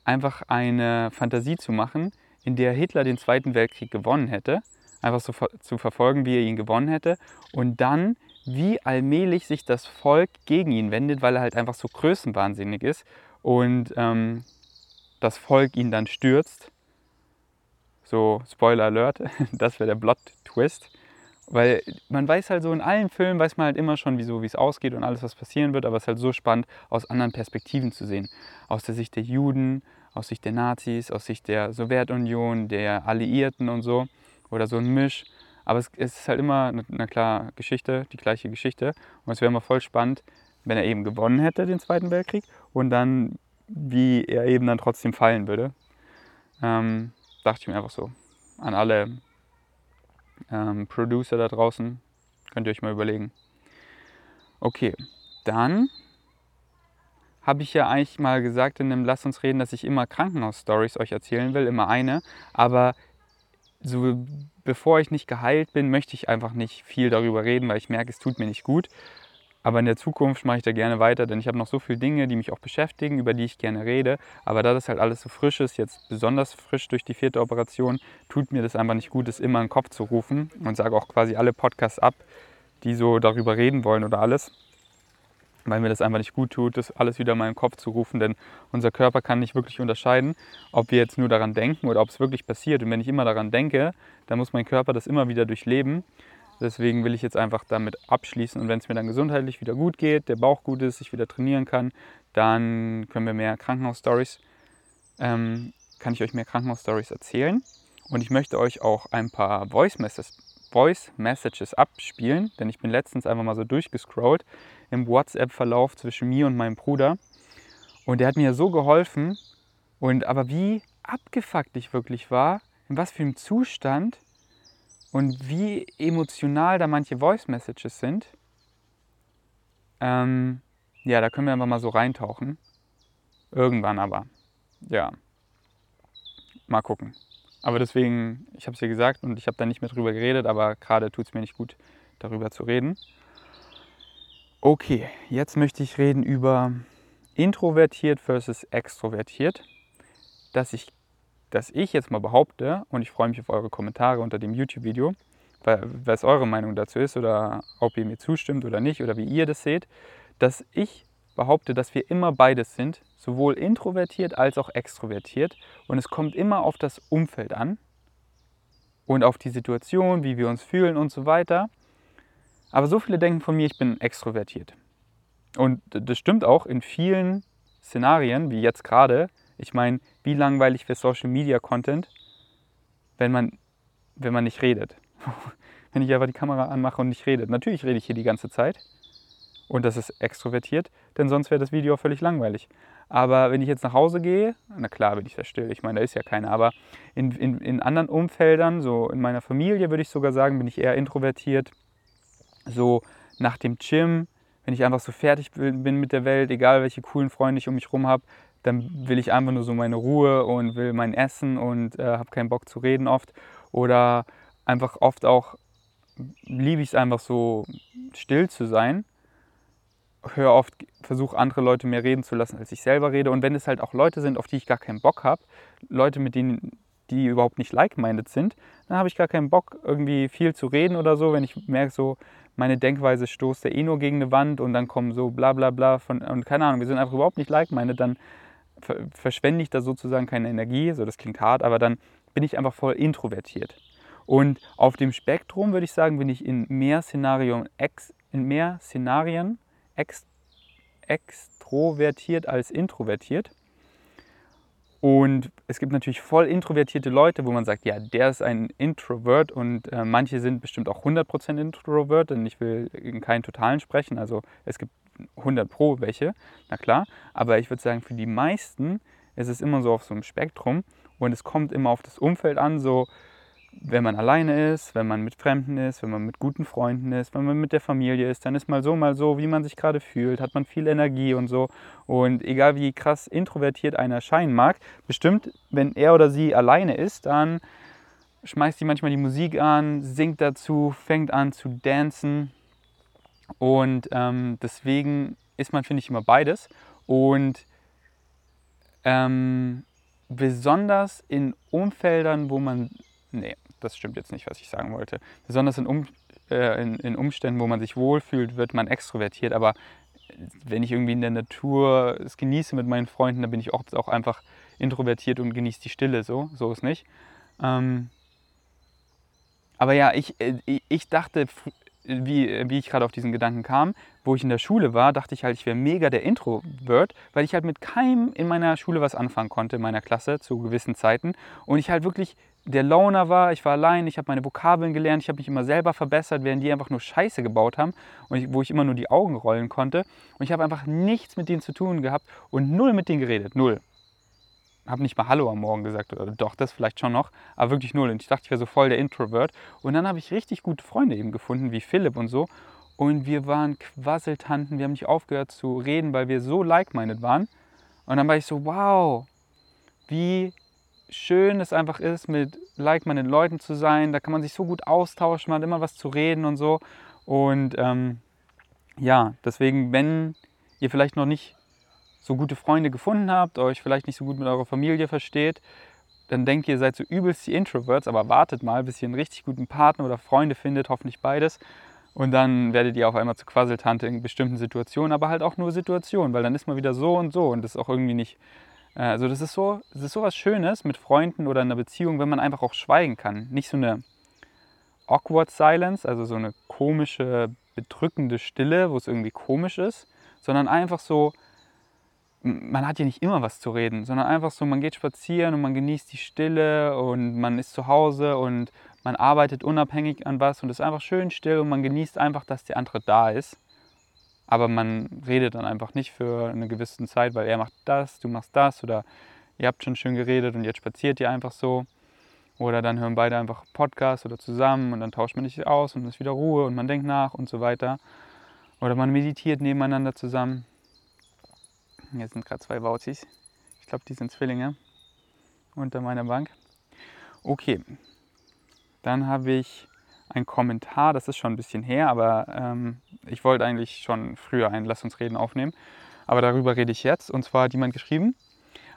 einfach eine Fantasie zu machen, in der Hitler den Zweiten Weltkrieg gewonnen hätte, einfach so zu verfolgen, wie er ihn gewonnen hätte und dann, wie allmählich sich das Volk gegen ihn wendet, weil er halt einfach so größenwahnsinnig ist und ähm, das Volk ihn dann stürzt. So, Spoiler Alert, das wäre der Plot-Twist. Weil man weiß halt so, in allen Filmen weiß man halt immer schon, wieso, wie es ausgeht und alles, was passieren wird, aber es ist halt so spannend, aus anderen Perspektiven zu sehen. Aus der Sicht der Juden, aus Sicht der Nazis, aus Sicht der Sowjetunion, der Alliierten und so. Oder so ein Misch. Aber es, es ist halt immer, na klar, Geschichte, die gleiche Geschichte. Und es wäre immer voll spannend, wenn er eben gewonnen hätte, den Zweiten Weltkrieg, und dann, wie er eben dann trotzdem fallen würde. Ähm, dachte ich mir einfach so. An alle ähm, Producer da draußen. Könnt ihr euch mal überlegen. Okay, dann habe ich ja eigentlich mal gesagt in dem Lass uns reden, dass ich immer Krankenhaus-Stories euch erzählen will, immer eine. Aber so bevor ich nicht geheilt bin, möchte ich einfach nicht viel darüber reden, weil ich merke, es tut mir nicht gut. Aber in der Zukunft mache ich da gerne weiter, denn ich habe noch so viele Dinge, die mich auch beschäftigen, über die ich gerne rede. Aber da das halt alles so frisch ist, jetzt besonders frisch durch die vierte Operation, tut mir das einfach nicht gut, es immer in den Kopf zu rufen und sage auch quasi alle Podcasts ab, die so darüber reden wollen oder alles. Weil mir das einfach nicht gut tut, das alles wieder in meinen Kopf zu rufen, denn unser Körper kann nicht wirklich unterscheiden, ob wir jetzt nur daran denken oder ob es wirklich passiert. Und wenn ich immer daran denke, dann muss mein Körper das immer wieder durchleben. Deswegen will ich jetzt einfach damit abschließen und wenn es mir dann gesundheitlich wieder gut geht, der Bauch gut ist, ich wieder trainieren kann, dann können wir mehr Krankenhaus-Stories, ähm, kann ich euch mehr Krankenhaus-Stories erzählen. Und ich möchte euch auch ein paar Voice Messages, Voice Messages abspielen, denn ich bin letztens einfach mal so durchgescrollt im WhatsApp-Verlauf zwischen mir und meinem Bruder. Und der hat mir so geholfen. Und aber wie abgefuckt ich wirklich war, in was für einem Zustand und wie emotional da manche Voice Messages sind, ähm, ja, da können wir einfach mal so reintauchen. Irgendwann aber. Ja. Mal gucken. Aber deswegen, ich habe es ja gesagt und ich habe da nicht mehr drüber geredet, aber gerade tut es mir nicht gut, darüber zu reden. Okay, jetzt möchte ich reden über introvertiert versus extrovertiert. Dass ich dass ich jetzt mal behaupte, und ich freue mich auf eure Kommentare unter dem YouTube-Video, was eure Meinung dazu ist oder ob ihr mir zustimmt oder nicht oder wie ihr das seht, dass ich behaupte, dass wir immer beides sind, sowohl introvertiert als auch extrovertiert. Und es kommt immer auf das Umfeld an und auf die Situation, wie wir uns fühlen und so weiter. Aber so viele denken von mir, ich bin extrovertiert. Und das stimmt auch in vielen Szenarien, wie jetzt gerade, ich meine, wie langweilig wäre Social Media Content, wenn man, wenn man nicht redet. wenn ich einfach die Kamera anmache und nicht rede. Natürlich rede ich hier die ganze Zeit und das ist extrovertiert, denn sonst wäre das Video völlig langweilig. Aber wenn ich jetzt nach Hause gehe, na klar bin ich da still, ich meine, da ist ja keiner, aber in, in, in anderen Umfeldern, so in meiner Familie würde ich sogar sagen, bin ich eher introvertiert. So nach dem Gym, wenn ich einfach so fertig bin mit der Welt, egal welche coolen Freunde ich um mich herum habe, dann will ich einfach nur so meine Ruhe und will mein Essen und äh, habe keinen Bock zu reden oft. Oder einfach oft auch liebe ich es einfach so still zu sein. höre oft, versuche andere Leute mehr reden zu lassen, als ich selber rede. Und wenn es halt auch Leute sind, auf die ich gar keinen Bock habe, Leute, mit denen die überhaupt nicht like-minded sind, dann habe ich gar keinen Bock, irgendwie viel zu reden oder so. Wenn ich merke, so meine Denkweise stoßt ja eh nur gegen eine Wand und dann kommen so bla bla bla von, und keine Ahnung, wir sind einfach überhaupt nicht like-minded, dann verschwende ich da sozusagen keine Energie, so das klingt hart, aber dann bin ich einfach voll introvertiert. Und auf dem Spektrum würde ich sagen, bin ich in mehr Szenarien, ex, in mehr Szenarien ex, extrovertiert als introvertiert. Und es gibt natürlich voll introvertierte Leute, wo man sagt, ja, der ist ein Introvert und äh, manche sind bestimmt auch 100% Introvert, denn ich will in keinen Totalen sprechen. Also es gibt 100 Pro welche, na klar. Aber ich würde sagen, für die meisten ist es immer so auf so einem Spektrum und es kommt immer auf das Umfeld an, so wenn man alleine ist, wenn man mit Fremden ist, wenn man mit guten Freunden ist, wenn man mit der Familie ist, dann ist mal so, mal so, wie man sich gerade fühlt, hat man viel Energie und so. Und egal wie krass introvertiert einer erscheinen mag, bestimmt, wenn er oder sie alleine ist, dann schmeißt sie manchmal die Musik an, singt dazu, fängt an zu dancen. Und ähm, deswegen ist man, finde ich, immer beides. Und ähm, besonders in Umfeldern, wo man, nee, das stimmt jetzt nicht, was ich sagen wollte. Besonders in, um, äh, in, in Umständen, wo man sich wohlfühlt, wird man extrovertiert. Aber wenn ich irgendwie in der Natur es genieße mit meinen Freunden, dann bin ich oft auch einfach introvertiert und genieße die Stille. So, so ist nicht. Ähm, aber ja, ich, äh, ich dachte wie, wie ich gerade auf diesen Gedanken kam, wo ich in der Schule war, dachte ich halt, ich wäre mega der Introvert, weil ich halt mit keinem in meiner Schule was anfangen konnte, in meiner Klasse zu gewissen Zeiten. Und ich halt wirklich der Loner war, ich war allein, ich habe meine Vokabeln gelernt, ich habe mich immer selber verbessert, während die einfach nur Scheiße gebaut haben und ich, wo ich immer nur die Augen rollen konnte. Und ich habe einfach nichts mit denen zu tun gehabt und null mit denen geredet, null habe nicht mal Hallo am Morgen gesagt, oder doch, das vielleicht schon noch, aber wirklich null. Und ich dachte, ich wäre so voll der Introvert. Und dann habe ich richtig gute Freunde eben gefunden, wie Philipp und so. Und wir waren Quasseltanten, wir haben nicht aufgehört zu reden, weil wir so like-minded waren. Und dann war ich so, wow, wie schön es einfach ist, mit like-minded Leuten zu sein. Da kann man sich so gut austauschen, man hat immer was zu reden und so. Und ähm, ja, deswegen, wenn ihr vielleicht noch nicht so gute Freunde gefunden habt, euch vielleicht nicht so gut mit eurer Familie versteht, dann denkt ihr, seid so übelst die Introverts, aber wartet mal, bis ihr einen richtig guten Partner oder Freunde findet, hoffentlich beides. Und dann werdet ihr auf einmal zu Quasseltante in bestimmten Situationen, aber halt auch nur Situationen, weil dann ist man wieder so und so und das ist auch irgendwie nicht. Äh, also das ist so, das ist so was Schönes mit Freunden oder in einer Beziehung, wenn man einfach auch schweigen kann. Nicht so eine awkward silence, also so eine komische, bedrückende Stille, wo es irgendwie komisch ist, sondern einfach so, man hat ja nicht immer was zu reden, sondern einfach so, man geht spazieren und man genießt die Stille und man ist zu Hause und man arbeitet unabhängig an was und es ist einfach schön still und man genießt einfach, dass der andere da ist. Aber man redet dann einfach nicht für eine gewisse Zeit, weil er macht das, du machst das oder ihr habt schon schön geredet und jetzt spaziert ihr einfach so. Oder dann hören beide einfach Podcast oder zusammen und dann tauscht man sich aus und ist wieder Ruhe und man denkt nach und so weiter. Oder man meditiert nebeneinander zusammen. Hier sind gerade zwei Wauzis. Ich glaube, die sind Zwillinge unter meiner Bank. Okay, dann habe ich einen Kommentar, das ist schon ein bisschen her, aber ähm, ich wollte eigentlich schon früher ein Lass uns reden aufnehmen. Aber darüber rede ich jetzt. Und zwar hat jemand geschrieben,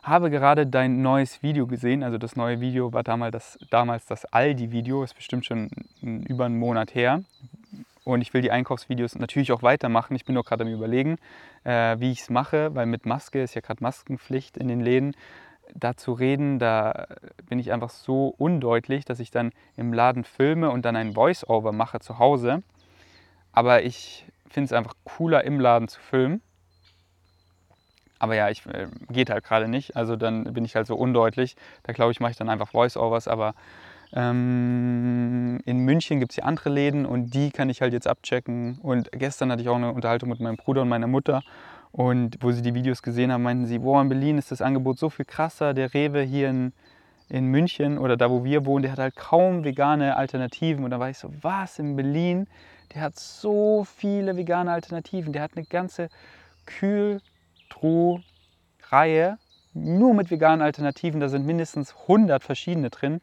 habe gerade dein neues Video gesehen. Also das neue Video war damals das, damals das Aldi-Video, ist bestimmt schon über einen Monat her. Und ich will die Einkaufsvideos natürlich auch weitermachen. Ich bin noch gerade am Überlegen, äh, wie ich es mache, weil mit Maske ist ja gerade Maskenpflicht in den Läden. Da zu reden, da bin ich einfach so undeutlich, dass ich dann im Laden filme und dann ein Voice-Over mache zu Hause. Aber ich finde es einfach cooler, im Laden zu filmen. Aber ja, ich, äh, geht halt gerade nicht. Also dann bin ich halt so undeutlich. Da glaube ich, mache ich dann einfach Voice-Overs. Aber ähm, in München gibt es ja andere Läden und die kann ich halt jetzt abchecken. Und gestern hatte ich auch eine Unterhaltung mit meinem Bruder und meiner Mutter. Und wo sie die Videos gesehen haben, meinten sie, boah, in Berlin ist das Angebot so viel krasser. Der Rewe hier in, in München oder da, wo wir wohnen, der hat halt kaum vegane Alternativen. Und da war ich so, was, in Berlin? Der hat so viele vegane Alternativen. Der hat eine ganze Kühltruhe-Reihe nur mit veganen Alternativen. Da sind mindestens 100 verschiedene drin.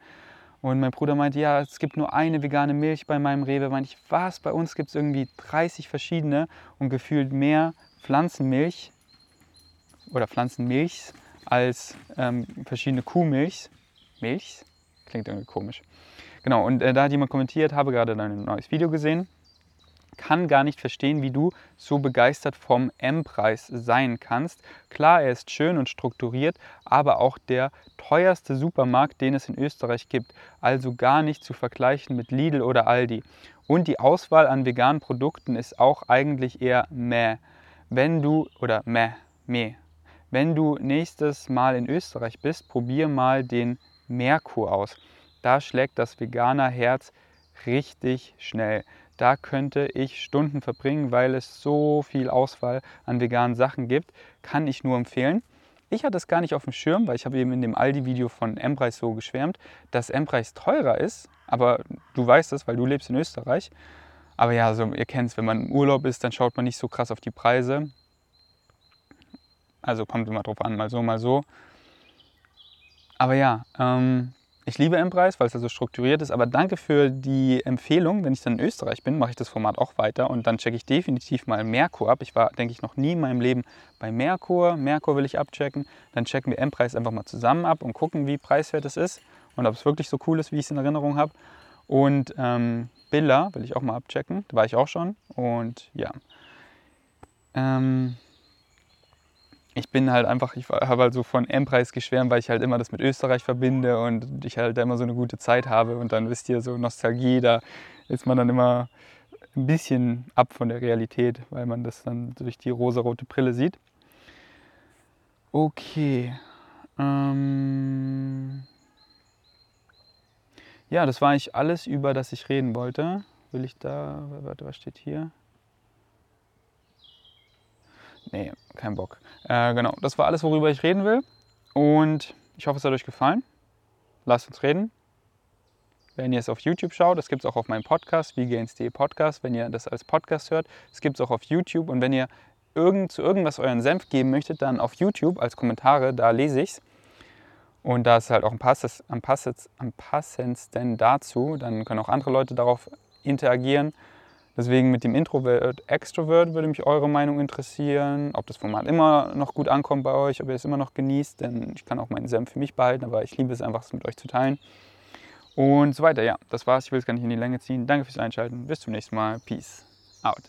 Und mein Bruder meinte, ja, es gibt nur eine vegane Milch bei meinem Rewe. Meinte ich, was? Bei uns gibt es irgendwie 30 verschiedene und gefühlt mehr Pflanzenmilch oder Pflanzenmilch als ähm, verschiedene Kuhmilch. Milch? Klingt irgendwie komisch. Genau, und äh, da hat jemand kommentiert, habe gerade dein neues Video gesehen kann gar nicht verstehen, wie du so begeistert vom M-Preis sein kannst. Klar, er ist schön und strukturiert, aber auch der teuerste Supermarkt, den es in Österreich gibt. Also gar nicht zu vergleichen mit Lidl oder Aldi. Und die Auswahl an veganen Produkten ist auch eigentlich eher meh. Wenn du, oder meh, meh. Wenn du nächstes Mal in Österreich bist, probier mal den Merkur aus. Da schlägt das veganer Herz richtig schnell. Da könnte ich Stunden verbringen, weil es so viel Auswahl an veganen Sachen gibt. Kann ich nur empfehlen. Ich hatte es gar nicht auf dem Schirm, weil ich habe eben in dem Aldi-Video von M-Preis so geschwärmt, dass M-Preis teurer ist. Aber du weißt es, weil du lebst in Österreich. Aber ja, also ihr kennt es, wenn man im Urlaub ist, dann schaut man nicht so krass auf die Preise. Also kommt immer drauf an, mal so, mal so. Aber ja, ähm, ich liebe M-Preis, weil es ja so strukturiert ist, aber danke für die Empfehlung. Wenn ich dann in Österreich bin, mache ich das Format auch weiter und dann checke ich definitiv mal Merkur ab. Ich war, denke ich, noch nie in meinem Leben bei Merkur. Merkur will ich abchecken. Dann checken wir M-Preis einfach mal zusammen ab und gucken, wie preiswert es ist und ob es wirklich so cool ist, wie ich es in Erinnerung habe. Und ähm, Billa will ich auch mal abchecken. Da war ich auch schon. Und ja. Ähm, ich bin halt einfach, ich habe halt so von M-Preis geschwärmt, weil ich halt immer das mit Österreich verbinde und ich halt immer so eine gute Zeit habe und dann wisst ihr, so Nostalgie, da ist man dann immer ein bisschen ab von der Realität, weil man das dann durch die rosarote Brille sieht. Okay. Ähm ja, das war eigentlich alles, über das ich reden wollte. Will ich da, warte, was steht hier? Nee, kein Bock. Äh, genau, das war alles, worüber ich reden will. Und ich hoffe, es hat euch gefallen. Lasst uns reden. Wenn ihr es auf YouTube schaut, das gibt es auch auf meinem Podcast, VGains.de Podcast, wenn ihr das als Podcast hört. Es gibt es auch auf YouTube. Und wenn ihr irgend, zu irgendwas euren Senf geben möchtet, dann auf YouTube als Kommentare, da lese ich es. Und da ist halt auch am, Passes, am, Passes, am passendsten dazu. Dann können auch andere Leute darauf interagieren. Deswegen mit dem Introvert, Extrovert würde mich eure Meinung interessieren, ob das Format immer noch gut ankommt bei euch, ob ihr es immer noch genießt, denn ich kann auch meinen Senf für mich behalten, aber ich liebe es einfach, es mit euch zu teilen. Und so weiter, ja, das war's. Ich will es gar nicht in die Länge ziehen. Danke fürs Einschalten. Bis zum nächsten Mal. Peace out.